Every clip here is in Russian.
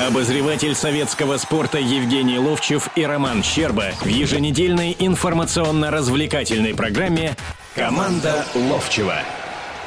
Обозреватель советского спорта Евгений Ловчев и Роман Щерба в еженедельной информационно-развлекательной программе «Команда Ловчева».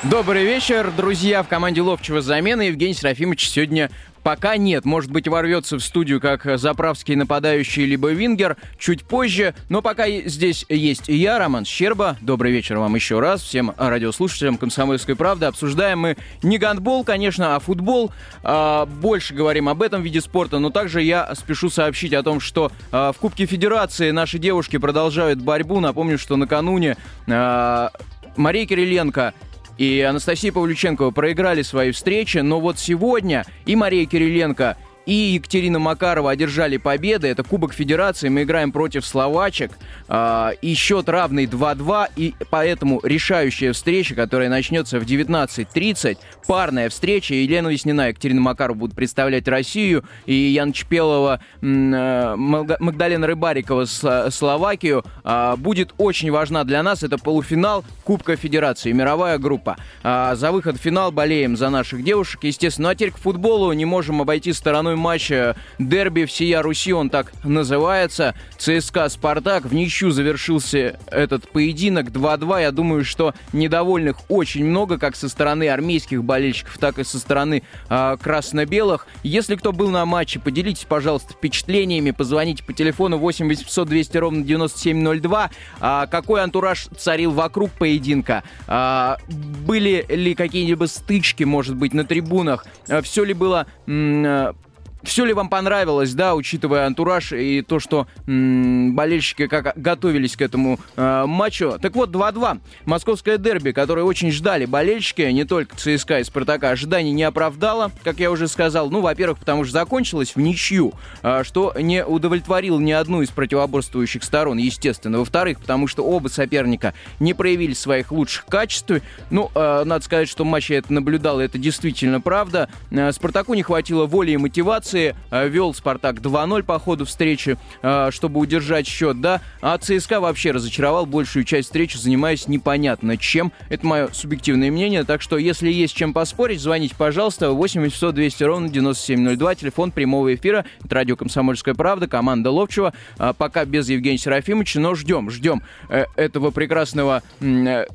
Добрый вечер, друзья. В команде Ловчева замена. Евгений Серафимович сегодня Пока нет. Может быть, ворвется в студию как заправский нападающий, либо вингер чуть позже. Но пока здесь есть и я, Роман Щерба. Добрый вечер вам еще раз. Всем радиослушателям «Комсомольской правды». Обсуждаем мы не гандбол, конечно, а футбол. А, больше говорим об этом виде спорта. Но также я спешу сообщить о том, что а, в Кубке Федерации наши девушки продолжают борьбу. Напомню, что накануне а, Мария Кириленко и Анастасия Павлюченкова проиграли свои встречи, но вот сегодня и Мария Кириленко, и Екатерина Макарова одержали победы. Это Кубок Федерации. Мы играем против словачек. Э, и счет равный 2-2. И поэтому решающая встреча, которая начнется в 19.30, парная встреча. Елена Веснина и Екатерина Макарова будут представлять Россию. И Ян Чпелова, э, Магдалена Рыбарикова Словакию. Э, будет очень важна для нас. Это полуфинал Кубка Федерации. Мировая группа. Э, за выход в финал болеем за наших девушек, естественно. Ну а теперь к футболу не можем обойти стороной матч дерби всея Руси, он так называется. ЦСКА «Спартак». В ничью завершился этот поединок 2-2. Я думаю, что недовольных очень много, как со стороны армейских болельщиков, так и со стороны э, красно-белых. Если кто был на матче, поделитесь, пожалуйста, впечатлениями. Позвоните по телефону 8 800 200 ровно 9702. А, какой антураж царил вокруг поединка? А, были ли какие-либо стычки, может быть, на трибунах? А, все ли было м- все ли вам понравилось, да, учитывая антураж и то, что м- болельщики как готовились к этому э, матчу? Так вот, 2-2. Московское дерби, которое очень ждали болельщики, не только ЦСКА и Спартака, ожиданий не оправдало, как я уже сказал. Ну, во-первых, потому что закончилось в ничью, э, что не удовлетворило ни одну из противоборствующих сторон, естественно. Во-вторых, потому что оба соперника не проявили своих лучших качеств. Ну, э, надо сказать, что матч я это наблюдал, и это действительно правда. Э, Спартаку не хватило воли и мотивации позиции. Э, вел Спартак 2-0 по ходу встречи, э, чтобы удержать счет, да. А ЦСКА вообще разочаровал большую часть встречи, занимаясь непонятно чем. Это мое субъективное мнение. Так что, если есть чем поспорить, звоните, пожалуйста, 8 800 200 ровно 9702, телефон прямого эфира. Это радио «Комсомольская правда», команда Ловчева. А, пока без Евгения Серафимовича, но ждем, ждем э, этого прекрасного,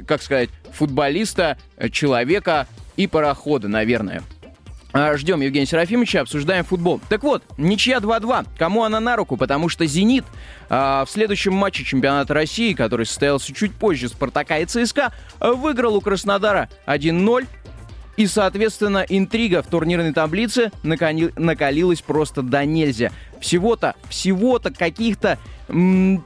как сказать, футболиста, человека и парохода, наверное. А, ждем Евгения Серафимовича, обсуждаем футбол. Так вот, ничья 2-2. Кому она на руку? Потому что «Зенит» а, в следующем матче чемпионата России, который состоялся чуть позже «Спартака» и «ЦСКА», выиграл у Краснодара 1-0. И, соответственно, интрига в турнирной таблице накали... накалилась просто до нельзя. Всего-то, всего-то каких-то... М-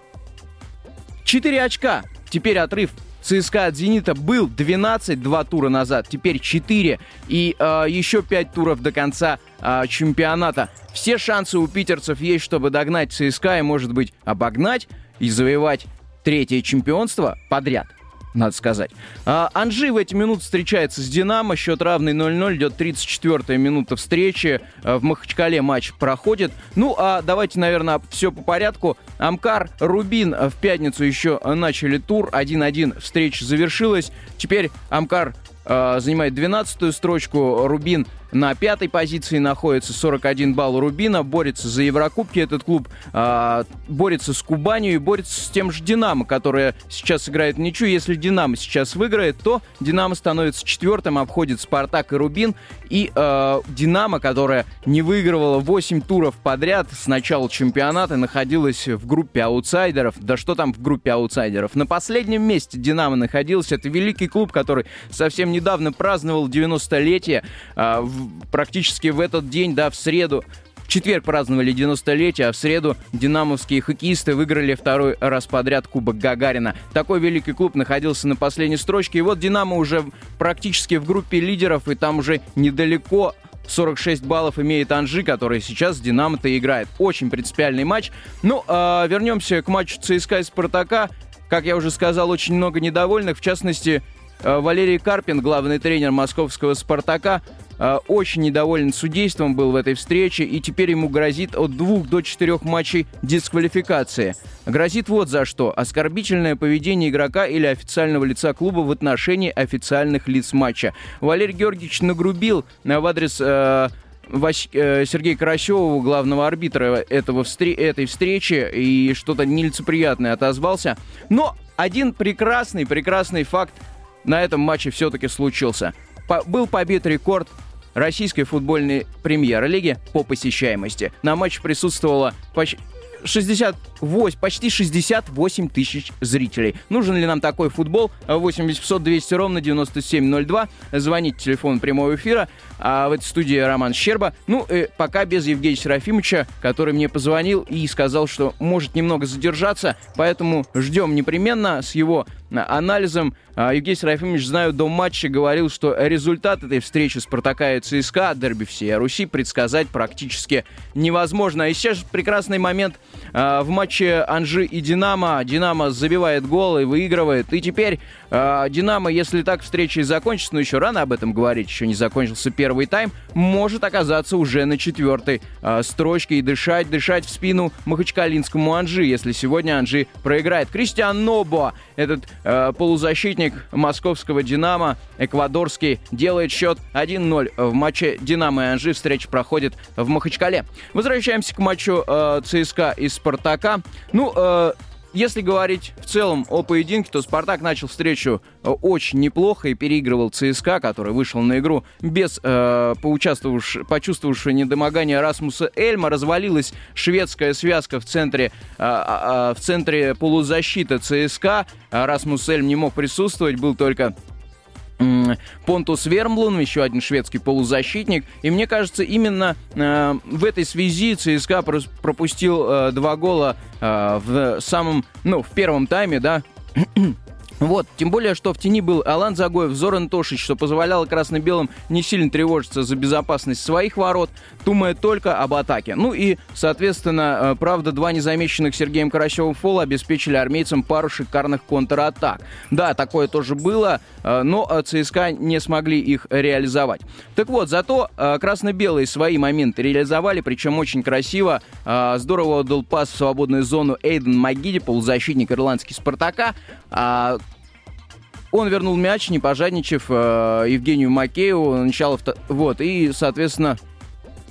4 очка. Теперь отрыв ЦСКА от «Зенита» был 12 два тура назад, теперь 4 и э, еще 5 туров до конца э, чемпионата. Все шансы у питерцев есть, чтобы догнать ЦСКА и, может быть, обогнать и завоевать третье чемпионство подряд надо сказать. А, Анжи в эти минуты встречается с Динамо. Счет равный 0-0. Идет 34-я минута встречи. А, в Махачкале матч проходит. Ну, а давайте, наверное, все по порядку. Амкар, Рубин в пятницу еще начали тур. 1-1 встреча завершилась. Теперь Амкар э, занимает 12-ю строчку. Рубин на пятой позиции находится 41 балл Рубина, борется за Еврокубки. Этот клуб э, борется с Кубанью и борется с тем же Динамо, которое сейчас играет в ничью. Если Динамо сейчас выиграет, то Динамо становится четвертым, обходит Спартак и Рубин. И э, Динамо, которая не выигрывала 8 туров подряд с начала чемпионата, находилась в группе аутсайдеров. Да что там в группе аутсайдеров? На последнем месте Динамо находился. Это великий клуб, который совсем недавно праздновал 90-летие. Э, практически в этот день, да, в среду, в четверг праздновали 90-летие, а в среду динамовские хоккеисты выиграли второй раз подряд Кубок Гагарина. Такой великий клуб находился на последней строчке. И вот Динамо уже практически в группе лидеров, и там уже недалеко 46 баллов имеет Анжи, который сейчас с Динамо-то играет. Очень принципиальный матч. Ну, э, вернемся к матчу ЦСКА и Спартака. Как я уже сказал, очень много недовольных. В частности, э, Валерий Карпин, главный тренер московского «Спартака», очень недоволен судейством был в этой встрече, и теперь ему грозит от двух до четырех матчей дисквалификации. Грозит вот за что. Оскорбительное поведение игрока или официального лица клуба в отношении официальных лиц матча. Валерий Георгиевич нагрубил в адрес... Э, Вась... э, Сергея Карасева, главного арбитра этого встр... этой встречи, и что-то нелицеприятное отозвался. Но один прекрасный, прекрасный факт на этом матче все-таки случился. По... Был побит рекорд российской футбольной премьер-лиги по посещаемости. На матче присутствовало почти 68, почти 68 тысяч зрителей. Нужен ли нам такой футбол? 8 800 200 ровно 9702. Звоните телефон прямого эфира. А в этой студии Роман Щерба. Ну, э, пока без Евгения Серафимовича, который мне позвонил и сказал, что может немного задержаться, поэтому ждем непременно с его анализом. А, Евгений Серафимович, знаю, до матча говорил, что результат этой встречи Спартака и ЦСКА, дерби всей Руси, предсказать практически невозможно. И сейчас прекрасный момент а, в матче Анжи и Динамо. Динамо забивает гол и выигрывает. И теперь а, Динамо, если так встреча и закончится, но еще рано об этом говорить, еще не закончился первый тайм, может оказаться уже на четвертой строчке и дышать, дышать в спину Махачкалинскому Анжи, если сегодня Анжи проиграет. Кристиан Нобо, этот Э, полузащитник московского «Динамо», эквадорский, делает счет 1-0 в матче «Динамо» и «Анжи». Встреча проходит в Махачкале. Возвращаемся к матчу э, ЦСКА и «Спартака». Ну, э, если говорить в целом о поединке, то «Спартак» начал встречу э, очень неплохо и переигрывал ЦСКА, который вышел на игру без э, почувствовавшего недомогания Расмуса Эльма. Развалилась шведская связка в центре, э, э, в центре полузащиты ЦСКА. Расмус Эльм не мог присутствовать, был только Понтус Вермблун, еще один шведский полузащитник. И мне кажется, именно э, в этой связи ЦСКА пропустил э, два гола э, в самом, ну, в первом тайме, да, вот, тем более, что в тени был Алан Загоев, Зоран Тошич, что позволяло красно-белым не сильно тревожиться за безопасность своих ворот, думая только об атаке. Ну и, соответственно, э, правда, два незамеченных Сергеем Карасевым фола обеспечили армейцам пару шикарных контратак. Да, такое тоже было, э, но э, ЦСКА не смогли их реализовать. Так вот, зато красно-белые свои моменты реализовали, причем очень красиво. Здорово отдал пас в свободную зону Эйден Магиди, полузащитник ирландский Спартака. Он вернул мяч, не пожадничав э, Евгению Макееву. Начало вот, и, соответственно,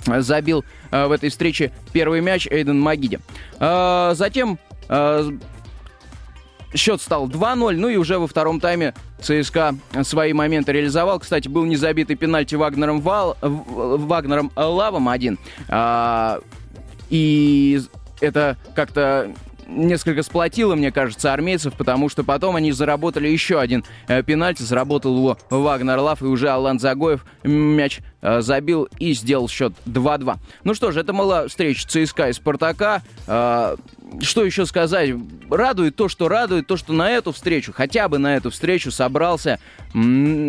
забил э, в этой встрече первый мяч Эйден Магиди. Э, затем счет стал 2-0, ну и уже во втором тайме ЦСКА свои моменты реализовал. Кстати, был не забитый пенальти Вагнером, Вал, Вагнером Лавом один. А, и это как-то несколько сплотило, мне кажется, армейцев, потому что потом они заработали еще один э, пенальти, заработал его Вагнер Лав, и уже Алан Загоев. Мяч забил и сделал счет 2-2. Ну что ж, это была встреча ЦСКА и Спартака. Э, что еще сказать? Радует то, что радует, то, что на эту встречу, хотя бы на эту встречу собрался,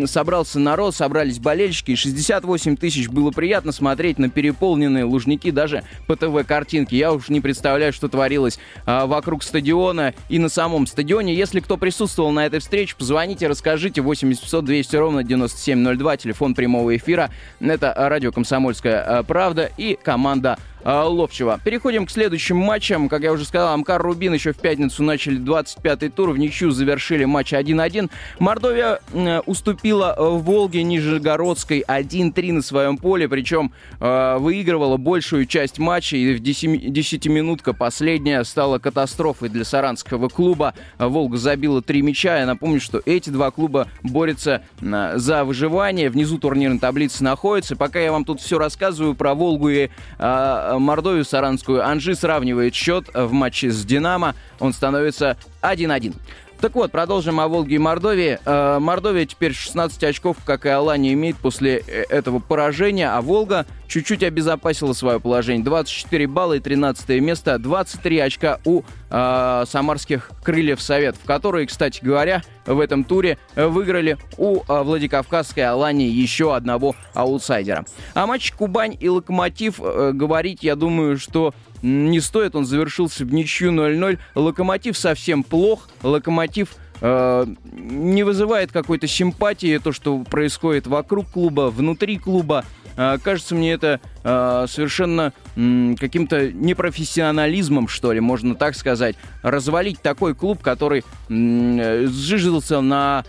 собрался народ, собрались болельщики, и 68 тысяч было приятно смотреть на переполненные лужники даже по ТВ-картинке. Я уж не представляю, что творилось а, вокруг стадиона и на самом стадионе. Если кто присутствовал на этой встрече, позвоните, расскажите. 800 200 ровно 9702, телефон прямого эфира. Это радио «Комсомольская правда» и команда Ловчева. Переходим к следующим матчам. Как я уже сказал, Амкар Рубин еще в пятницу начали 25-й тур. В ничью завершили матч 1-1. Мордовия э, уступила в Волге Нижегородской 1-3 на своем поле. Причем э, выигрывала большую часть матча. И в 10-минутка последняя стала катастрофой для саранского клуба. Волга забила три мяча. Я напомню, что эти два клуба борются э, за выживание. Внизу турнирной таблицы находятся. Пока я вам тут все рассказываю про Волгу и э, Мордовию Саранскую. Анжи сравнивает счет в матче с «Динамо». Он становится 1-1. Так вот, продолжим о Волге и Мордовии. Э, Мордовия теперь 16 очков, как и Алания, имеет после э, этого поражения, а Волга чуть-чуть обезопасила свое положение. 24 балла и 13 место, 23 очка у э, самарских крыльев Советов, которые, кстати говоря, в этом туре выиграли у э, Владикавказской Алании еще одного аутсайдера. О матче Кубань и Локомотив э, говорить, я думаю, что не стоит, он завершился в ничью 0-0. Локомотив совсем плох, Локомотив э, не вызывает какой-то симпатии, то, что происходит вокруг клуба, внутри клуба. Э, кажется мне это э, совершенно каким-то непрофессионализмом, что ли, можно так сказать. Развалить такой клуб, который сжижился на...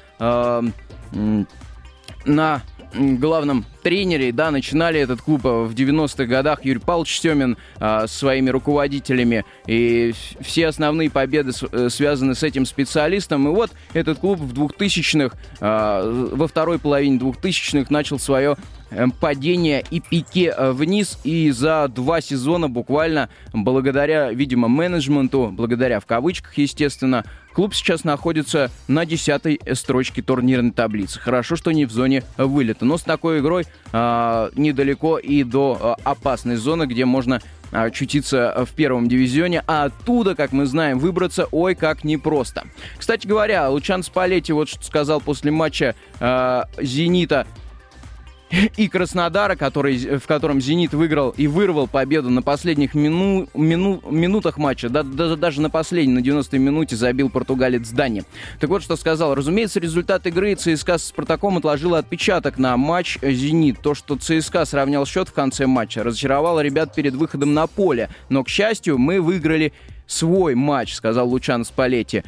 На главном тренере. Да, начинали этот клуб в 90-х годах Юрий Павлович Семин а, своими руководителями. И все основные победы с, связаны с этим специалистом. И вот этот клуб в 2000-х, а, во второй половине 2000-х начал свое Эм, падение и пике э, вниз. И за два сезона буквально благодаря, видимо, менеджменту, благодаря в кавычках, естественно, клуб сейчас находится на десятой строчке турнирной таблицы. Хорошо, что не в зоне вылета. Но с такой игрой э, недалеко и до э, опасной зоны, где можно очутиться в первом дивизионе, а оттуда, как мы знаем, выбраться, ой, как непросто. Кстати говоря, Лучан Спалетти вот что сказал после матча э, «Зенита» и Краснодара, который, в котором «Зенит» выиграл и вырвал победу на последних мину, мину, минутах матча, да, даже, даже на последней, на 90-й минуте забил португалец Дани. Так вот, что сказал. Разумеется, результат игры ЦСКА с Спартаком отложил отпечаток на матч «Зенит». То, что ЦСКА сравнял счет в конце матча, разочаровало ребят перед выходом на поле. Но, к счастью, мы выиграли свой матч, сказал Лучан Спалетти.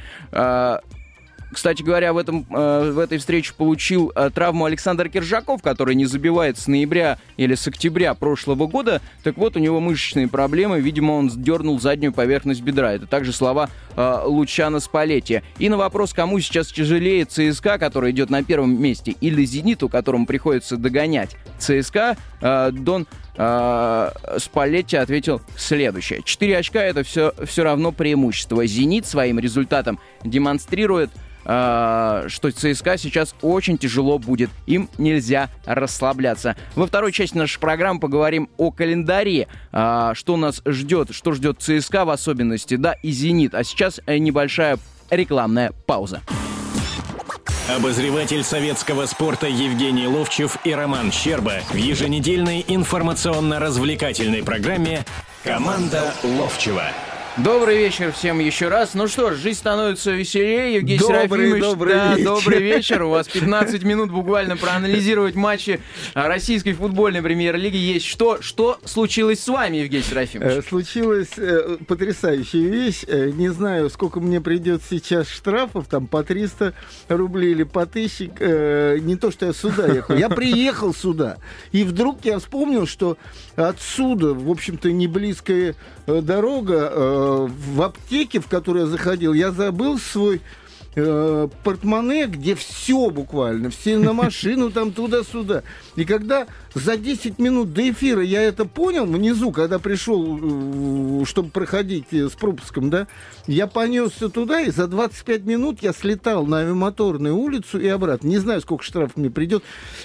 Кстати говоря, в, этом, э, в этой встрече получил э, травму Александр Киржаков, который не забивает с ноября или с октября прошлого года. Так вот, у него мышечные проблемы. Видимо, он дернул заднюю поверхность бедра. Это также слова э, Лучана Спалетти. И на вопрос, кому сейчас тяжелее ЦСКА, который идет на первом месте, или Зениту, которому приходится догонять ЦСКА, э, Дон э, Спалетти ответил следующее. Четыре очка — это все, все равно преимущество. «Зенит» своим результатом демонстрирует э, что ЦСКА сейчас очень тяжело будет. Им нельзя расслабляться. Во второй части нашей программы поговорим о календаре, э, что нас ждет, что ждет ЦСКА в особенности, да, и «Зенит». А сейчас небольшая рекламная пауза. Обозреватель советского спорта Евгений Ловчев и Роман Щерба в еженедельной информационно-развлекательной программе «Команда Ловчева». Добрый вечер всем еще раз. Ну что ж, жизнь становится веселее. Евгений добрый, Серафимович, добрый да, вечер. добрый вечер. У вас 15 минут буквально проанализировать матчи российской футбольной премьер-лиги есть. Что, что случилось с вами, Евгений Серафимович? Э, Случилась э, потрясающая вещь. Э, Не знаю, сколько мне придет сейчас штрафов, там по 300 рублей или по 1000. Э, Не то, что я сюда ехал. Я приехал сюда. И вдруг я вспомнил, что отсюда, в общем-то, не близкая э, дорога, э, в аптеке, в которую я заходил, я забыл свой э, портмоне, где все буквально, все на машину, там туда-сюда. И когда за 10 минут до эфира я это понял, внизу, когда пришел, э, чтобы проходить э, с пропуском, да, я понесся туда, и за 25 минут я слетал на авиамоторную улицу и обратно. Не знаю, сколько штрафов мне придет,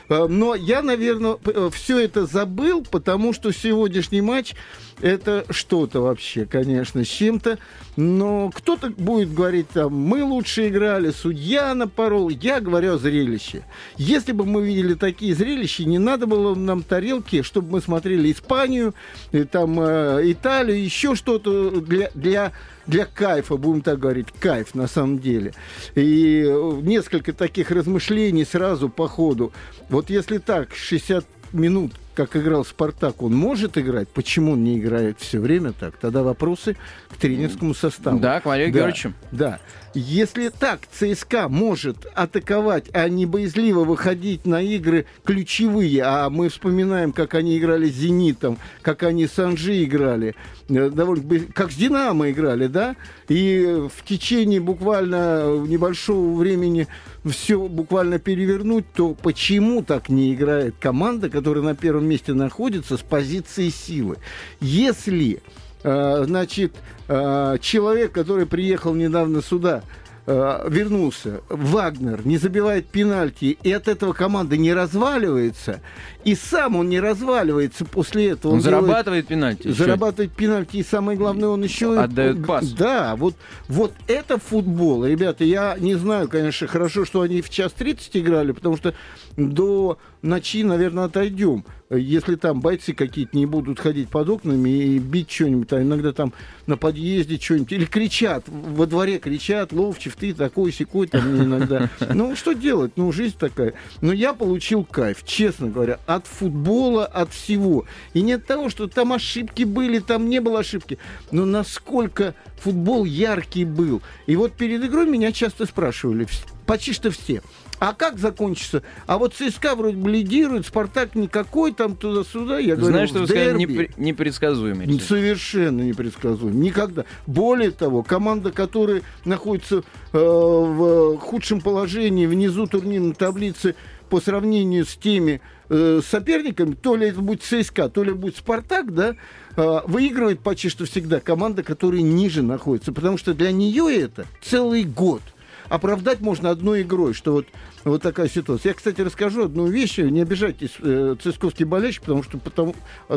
но я, наверное, все это забыл, потому что сегодняшний матч это что-то вообще, конечно, с чем-то. Но кто-то будет говорить, там, мы лучше играли, судья напорол. Я говорю о зрелище. Если бы мы видели такие зрелища, не надо было нам тарелки, чтобы мы смотрели Испанию, и там, э, Италию, еще что-то для, для для кайфа, будем так говорить, кайф на самом деле. И э, несколько таких размышлений сразу по ходу. Вот если так, 60 минут как играл Спартак, он может играть, почему он не играет все время так? Тогда вопросы к тренерскому составу. Да, к Валерию да, Георгиевичу. Да. Если так ЦСКА может атаковать, а не боязливо выходить на игры ключевые, а мы вспоминаем, как они играли с «Зенитом», как они с «Анжи» играли, э, довольно, как с «Динамо» играли, да, и в течение буквально небольшого времени все буквально перевернуть, то почему так не играет команда, которая на первом месте находится с позиции силы? Если э, значит, э, человек, который приехал недавно сюда, э, вернулся, Вагнер не забивает пенальти, и от этого команда не разваливается, и сам он не разваливается после этого. Он делает- зарабатывает пенальти. еще. зарабатывать пенальти, и самое главное, он еще... и- Отдает пас. Да, вот, вот это футбол. Ребята, я не знаю, конечно, хорошо, что они в час 30 играли, потому что до ночи, наверное, отойдем. Если там бойцы какие-то не будут ходить под окнами и бить что-нибудь, а иногда там на подъезде что-нибудь, или кричат, во дворе кричат, Ловчев, ты такой секой там иногда. Ну, что делать? Ну, жизнь такая. Но я получил кайф, честно говоря, от футбола, от всего. И не от того, что там ошибки были, там не было ошибки, но насколько футбол яркий был. И вот перед игрой меня часто спрашивали, почти что все, А как закончится? А вот ЦСКА вроде бы лидирует, Спартак никакой там туда-сюда. Я говорю, Знаешь, что вы сказали, непре- непредсказуемый. совершенно непредсказуем. Никогда. Более того, команда, которая находится э, в худшем положении внизу турнирной таблицы по сравнению с теми э, соперниками, то ли это будет ЦСКА, то ли будет Спартак, да, э, выигрывает почти что всегда команда, которая ниже находится. Потому что для нее это целый год – оправдать можно одной игрой, что вот, вот такая ситуация. Я, кстати, расскажу одну вещь, не обижайтесь, э, цисковский болельщик, потому что потому,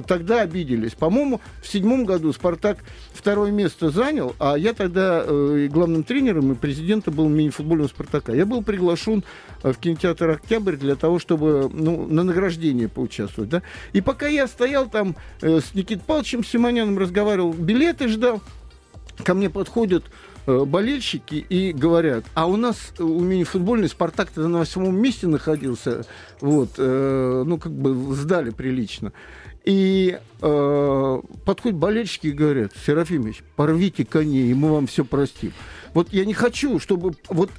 тогда обиделись. По-моему, в седьмом году «Спартак» второе место занял, а я тогда э, главным тренером и президентом был мини-футбольного «Спартака». Я был приглашен э, в кинотеатр «Октябрь» для того, чтобы ну, на награждении поучаствовать. Да? И пока я стоял там э, с Никитой Павловичем Симоняном, разговаривал, билеты ждал, ко мне подходят Э, болельщики и говорят, а у нас у мини-футбольный Спартак-то на восьмом месте находился, вот, э, ну, как бы сдали прилично. И э, подходят болельщики и говорят, Серафимович, порвите коней, и мы вам все простим. Вот я не хочу, чтобы вот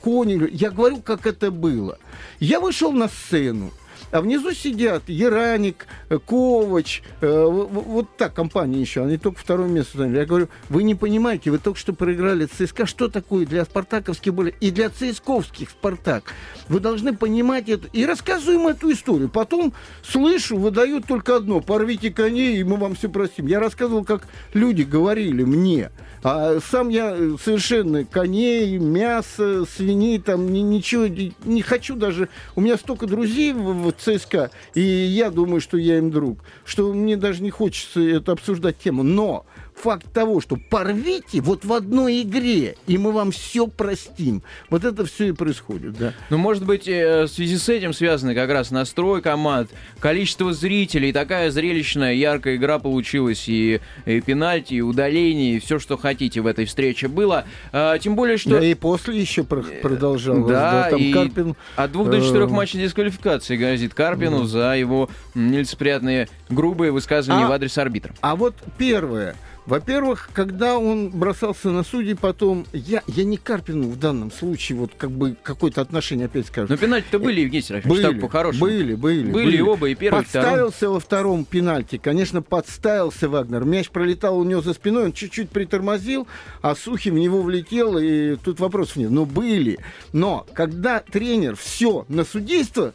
кони... Я говорю, как это было. Я вышел на сцену, а внизу сидят Ераник, э, Ковач, э, вот так компания еще, они только второе место заняли. Я говорю, вы не понимаете, вы только что проиграли ЦСКА, что такое для спартаковских более и для ЦСКовских Спартак. Вы должны понимать это. И рассказываем эту историю. Потом слышу, выдают только одно, порвите коней, и мы вам все простим. Я рассказывал, как люди говорили мне. А сам я совершенно коней, мясо, свиней, там ни, ничего не хочу даже. У меня столько друзей в ЦСКА, и я думаю, что я им друг, что мне даже не хочется это обсуждать тему. Но факт того, что порвите вот в одной игре, и мы вам все простим. Вот это все и происходит, да. Ну, может быть, э, в связи с этим связаны как раз настрой команд, количество зрителей, такая зрелищная, яркая игра получилась, и, и пенальти, и удаление, и все, что хотите в этой встрече было. А, тем более, что... Да и после еще э, продолжалось. Да, да там и Карпин... от двух до четырех э, матчей дисквалификации грозит Карпину да. за его нелицеприятные грубые высказывания а, в адрес арбитра. А вот первое. Во-первых, когда он бросался на судей, потом я, я не Карпину в данном случае вот как бы какое-то отношение опять скажу. Но пенальти-то были, Евгений Серафимович, были, по-хорошему. Были, были. Были, были оба, и первый, Подставился второй. во втором пенальти. Конечно, подставился Вагнер. Мяч пролетал у него за спиной, он чуть-чуть притормозил, а Сухи в него влетел, и тут вопросов нет. Но были. Но когда тренер все на судейство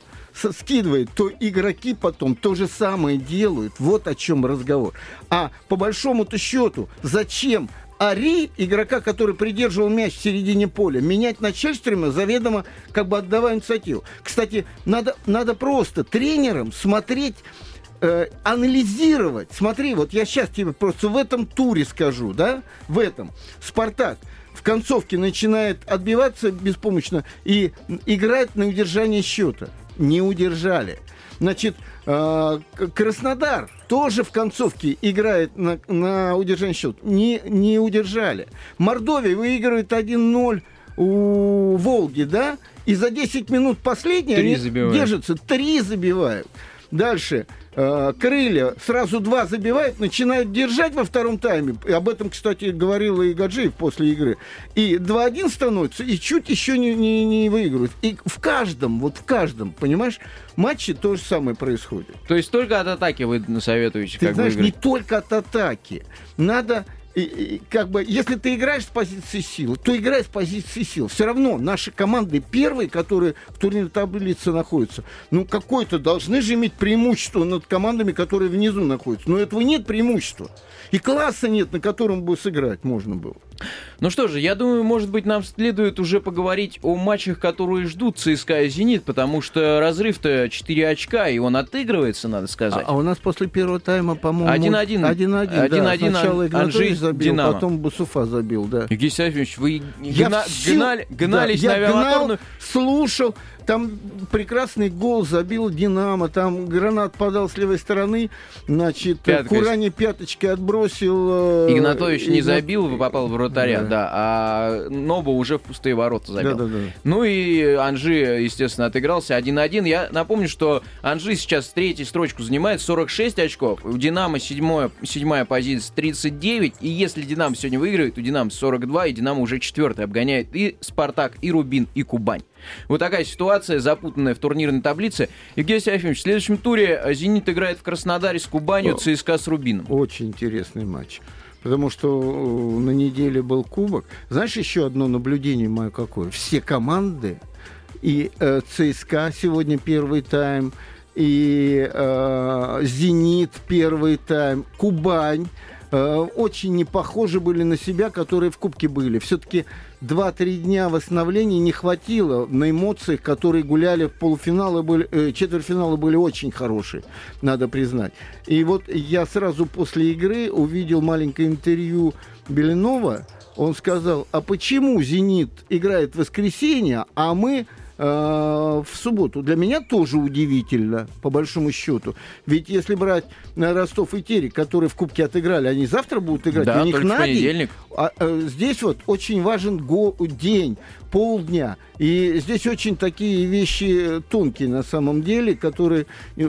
скидывает, то игроки потом то же самое делают. Вот о чем разговор. А по большому-то счету, зачем Ари, игрока, который придерживал мяч в середине поля, менять на Чельстрема заведомо как бы отдавая инициативу. Кстати, надо, надо просто тренерам смотреть э, анализировать. Смотри, вот я сейчас тебе просто в этом туре скажу, да, в этом. Спартак в концовке начинает отбиваться беспомощно и играет на удержание счета не удержали. Значит, э, Краснодар тоже в концовке играет на, на удержание счет. Не, не удержали. Мордовия выигрывает 1-0 у Волги, да? И за 10 минут последние они забивают. держатся, три забивают. Дальше. Э, крылья сразу два забивают, начинают держать во втором тайме. И об этом, кстати, говорил и Гаджиев после игры. И 2-1 становится, и чуть еще не, не, не выигрывают. И в каждом, вот в каждом, понимаешь, матче то же самое происходит. То есть только от атаки вы советуете? Ты как знаешь, выиграть? не только от атаки. Надо и, и, как бы, если ты играешь с позиции силы, то играй с позиции сил. Все равно наши команды первые, которые в турнирной таблице находятся, ну, какое-то должны же иметь преимущество над командами, которые внизу находятся. Но этого нет преимущества. И класса нет, на котором бы сыграть можно было. Ну что же, я думаю, может быть, нам следует уже поговорить о матчах, которые ждут ЦСКА и «Зенит», потому что разрыв-то 4 очка, и он отыгрывается, надо сказать. А, а у нас после первого тайма, по-моему... 1-1. 1-1, да. Сначала Игнатович забил, Динамо. потом Бусуфа забил, да. Евгений Серафимович, вы гна... все... гнали, гнались да, на авиамоторную... слушал, там прекрасный гол забил Динамо, там гранат подал с левой стороны, значит, Пяткой. Курани пяточкой отбросил. Э, Игнатович Игнат... не забил, попал в вратаря, да. да, а Нобу уже в пустые ворота забил. Да, да, да. Ну и Анжи, естественно, отыгрался 1-1. Я напомню, что Анжи сейчас третью строчку занимает, 46 очков, у Динамо седьмое, седьмая позиция 39, и если Динамо сегодня выиграет, у Динамо 42, и Динамо уже четвертый обгоняет и Спартак, и Рубин, и Кубань. Вот такая ситуация, запутанная в турнирной таблице. Евгений Серафимович, в следующем туре «Зенит» играет в Краснодаре с Кубанью, ЦСКА с Рубином. Очень интересный матч. Потому что э, на неделе был кубок. Знаешь, еще одно наблюдение мое какое? Все команды, и э, ЦСКА сегодня первый тайм, и э, «Зенит» первый тайм, «Кубань» э, очень не похожи были на себя, которые в Кубке были. Все-таки 2-3 дня восстановления не хватило на эмоциях, которые гуляли в полуфиналы, были, э, четвертьфиналы были очень хорошие, надо признать. И вот я сразу после игры увидел маленькое интервью Беленова, он сказал, а почему «Зенит» играет в воскресенье, а мы в субботу. Для меня тоже удивительно, по большому счету. Ведь если брать э, Ростов и Терек, которые в Кубке отыграли, они завтра будут играть. Да, у них на понедельник. А, а, здесь вот очень важен го- день, полдня. И здесь очень такие вещи тонкие на самом деле, которые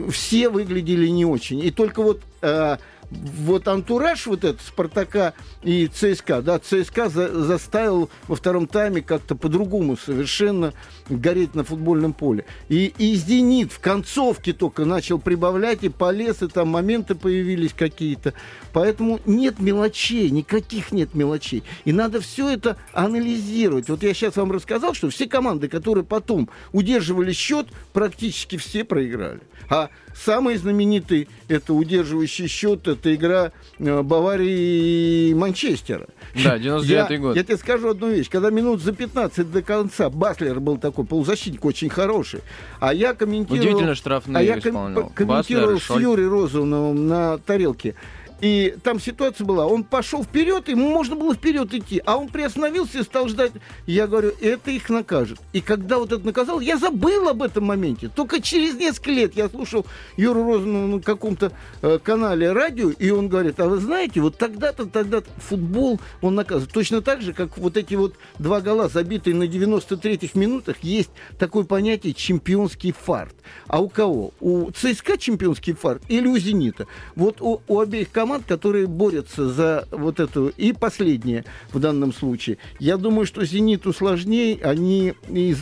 все выглядели не очень. И только вот э, вот антураж вот этот Спартака и ЦСКА, да, ЦСКА за, заставил во втором тайме как-то по-другому совершенно гореть на футбольном поле. И, и Зенит в концовке только начал прибавлять, и полез, и там моменты появились какие-то. Поэтому нет мелочей, никаких нет мелочей. И надо все это анализировать. Вот я сейчас вам рассказал, что все команды, которые потом удерживали счет, практически все проиграли. А самый знаменитый это удерживающий счет, это игра э, Баварии и Манчестера. Да, 99-й год. Я тебе скажу одну вещь. Когда минут за 15 до конца Баслер был такой полузащитник очень хороший, а я комментировал... Удивительно штрафные а я ком- комментировал Баслер. Юрием Розовым на тарелке. И там ситуация была, он пошел вперед, ему можно было вперед идти, а он приостановился и стал ждать. Я говорю, это их накажет. И когда вот это наказал, я забыл об этом моменте. Только через несколько лет я слушал Юру Розову на каком-то э, канале радио, и он говорит, а вы знаете, вот тогда-то, тогда-то футбол он наказывает. Точно так же, как вот эти вот два гола, забитые на 93-х минутах, есть такое понятие чемпионский фарт. А у кого? У ЦСКА чемпионский фарт или у «Зенита»? Вот у, у обеих команд, которые борются за вот эту, и последнее в данном случае, я думаю, что «Зениту» сложнее, они из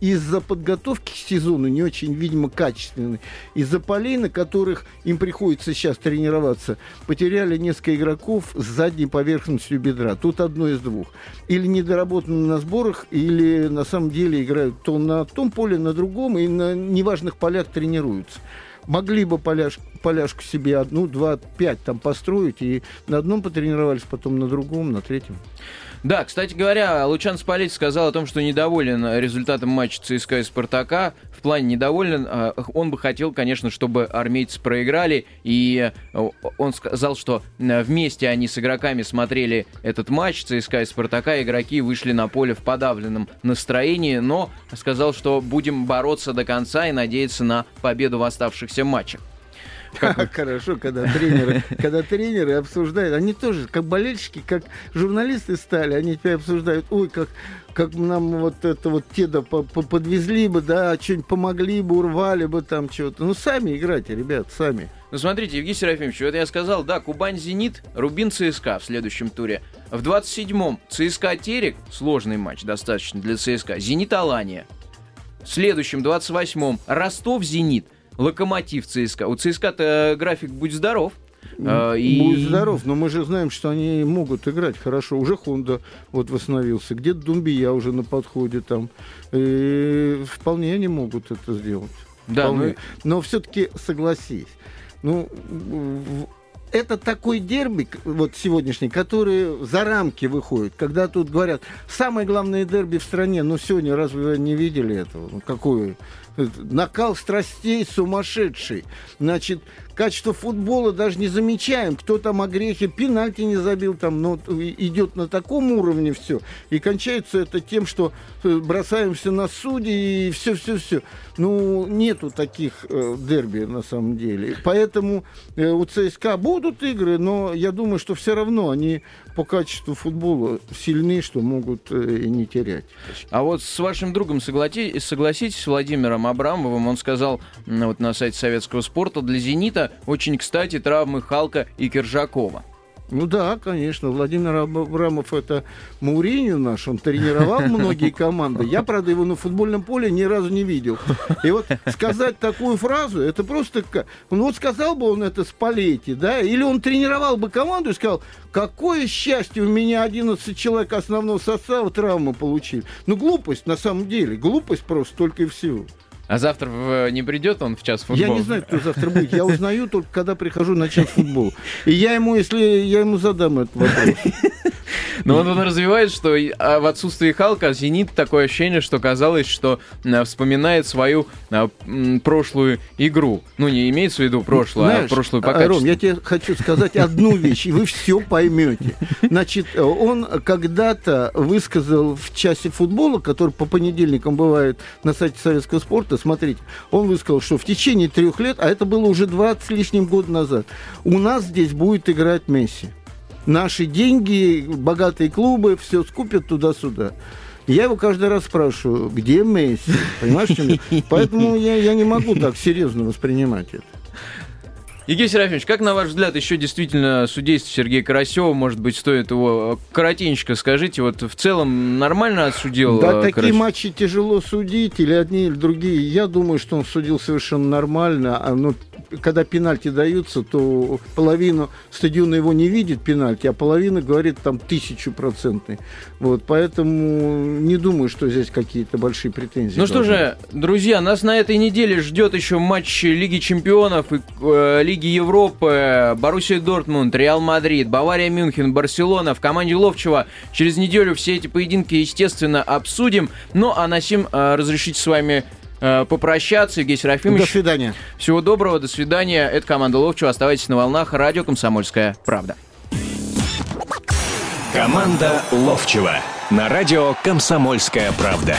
из-за подготовки к сезону не очень, видимо, качественны. Из-за полей, на которых им приходится сейчас тренироваться, потеряли несколько игроков с задней поверхностью бедра. Тут одно из двух. Или недоработаны на сборах, или на самом деле играют то на том поле, на другом, и на неважных полях тренируются. Могли бы поляж, поляшку себе одну, два, пять там построить, и на одном потренировались, потом на другом, на третьем. Да, кстати говоря, Лучан Спалетти сказал о том, что недоволен результатом матча ЦСКА и Спартака. В плане недоволен. а, Он бы хотел, конечно, чтобы армейцы проиграли. И э, он сказал, что вместе они с игроками смотрели этот матч ЦСКА и Спартака. Игроки вышли на поле в подавленном настроении, но сказал, что будем бороться до конца и надеяться на победу в оставшихся матчах. Хорошо, когда тренеры, когда тренеры обсуждают, они тоже, как болельщики, как журналисты стали, они теперь обсуждают, ой, как, как нам вот это вот теда по- по- подвезли бы, да, что-нибудь помогли бы, урвали бы там что-то. Ну, сами играйте, ребят, сами. Ну, смотрите, Евгений Серафимович, вот я сказал, да, Кубань-Зенит, Рубин ЦСКА в следующем туре. В 27-м ЦСКА-Терек, сложный матч достаточно для ЦСКА, Зенит-Алания. В следующем, 28-м, Ростов-Зенит, Локомотив ЦСКА. У ЦСКА-то график «Будь здоров». А, и- Будь здоров, но мы же знаем, что они могут играть хорошо. Уже Хонда вот восстановился, где-то Думбия уже на подходе там. И вполне они могут это сделать. Да, Вполне. ну- Но все-таки согласись. Ну, это такой дерби, вот сегодняшний, который за рамки выходит, когда тут говорят, самое главное дерби в стране, ну сегодня разве вы не видели этого? Ну, какое? Это Накал страстей сумасшедший. Значит, качество футбола даже не замечаем. Кто там о грехе, пенальти не забил, там, но идет на таком уровне все. И кончается это тем, что э, бросаемся на судьи и все-все-все. Ну, нету таких э, дерби на самом деле. Поэтому э, у ЦСКА будут игры, но я думаю, что все равно они по качеству футбола сильны, что могут э, не терять. А вот с вашим другом соглати- согласитесь, Владимиром Абрамовым, он сказал м, вот на сайте советского спорта, для «Зенита» очень кстати травмы Халка и Киржакова. Ну да, конечно. Владимир Абрамов это Мауриню наш, он тренировал многие команды. Я, правда, его на футбольном поле ни разу не видел. И вот сказать такую фразу, это просто... Ну вот сказал бы он это Спалетти, да, или он тренировал бы команду и сказал, какое счастье, у меня 11 человек основного состава травмы получили. Ну глупость на самом деле, глупость просто только и всего. А завтра в, не придет он в час футбола? Я не знаю, кто завтра будет. Я узнаю только, когда прихожу на час футбола. И я ему, если я ему задам этот вопрос. Но он, он развивает, что а в отсутствии Халка «Зенит» такое ощущение, что казалось, что а, вспоминает свою а, прошлую игру. Ну, не имеется в виду прошлую, Знаешь, а прошлую по Ром, я тебе хочу сказать одну вещь, и вы все поймете. Значит, он когда-то высказал в часе футбола, который по понедельникам бывает на сайте советского спорта, смотрите, он высказал, что в течение трех лет, а это было уже 20 с лишним год назад, у нас здесь будет играть Месси наши деньги, богатые клубы, все скупят туда-сюда. Я его каждый раз спрашиваю, где Месси? Понимаешь, Поэтому я, я не могу так серьезно воспринимать это. Евгений Серафимович, как на ваш взгляд еще действительно судейство Сергея Карасева, может быть, стоит его э, коротенько скажите, вот в целом нормально отсудил? Да, Карасев? такие матчи тяжело судить, или одни, или другие. Я думаю, что он судил совершенно нормально. А, ну, когда пенальти даются, то половину стадиона его не видит пенальти, а половина говорит там тысячу процентный. Вот, поэтому не думаю, что здесь какие-то большие претензии. Ну что же, друзья, нас на этой неделе ждет еще матч Лиги Чемпионов и э, Лиги Европы, Боруссия Дортмунд, Реал Мадрид, Бавария Мюнхен, Барселона. В команде Ловчева через неделю все эти поединки, естественно, обсудим. Ну а на сим э, разрешите с вами э, попрощаться. Евгений Серафимович. До свидания. Всего доброго, до свидания. Это команда Ловчева. Оставайтесь на волнах. Радио «Комсомольская правда». Команда Ловчева на радио «Комсомольская правда».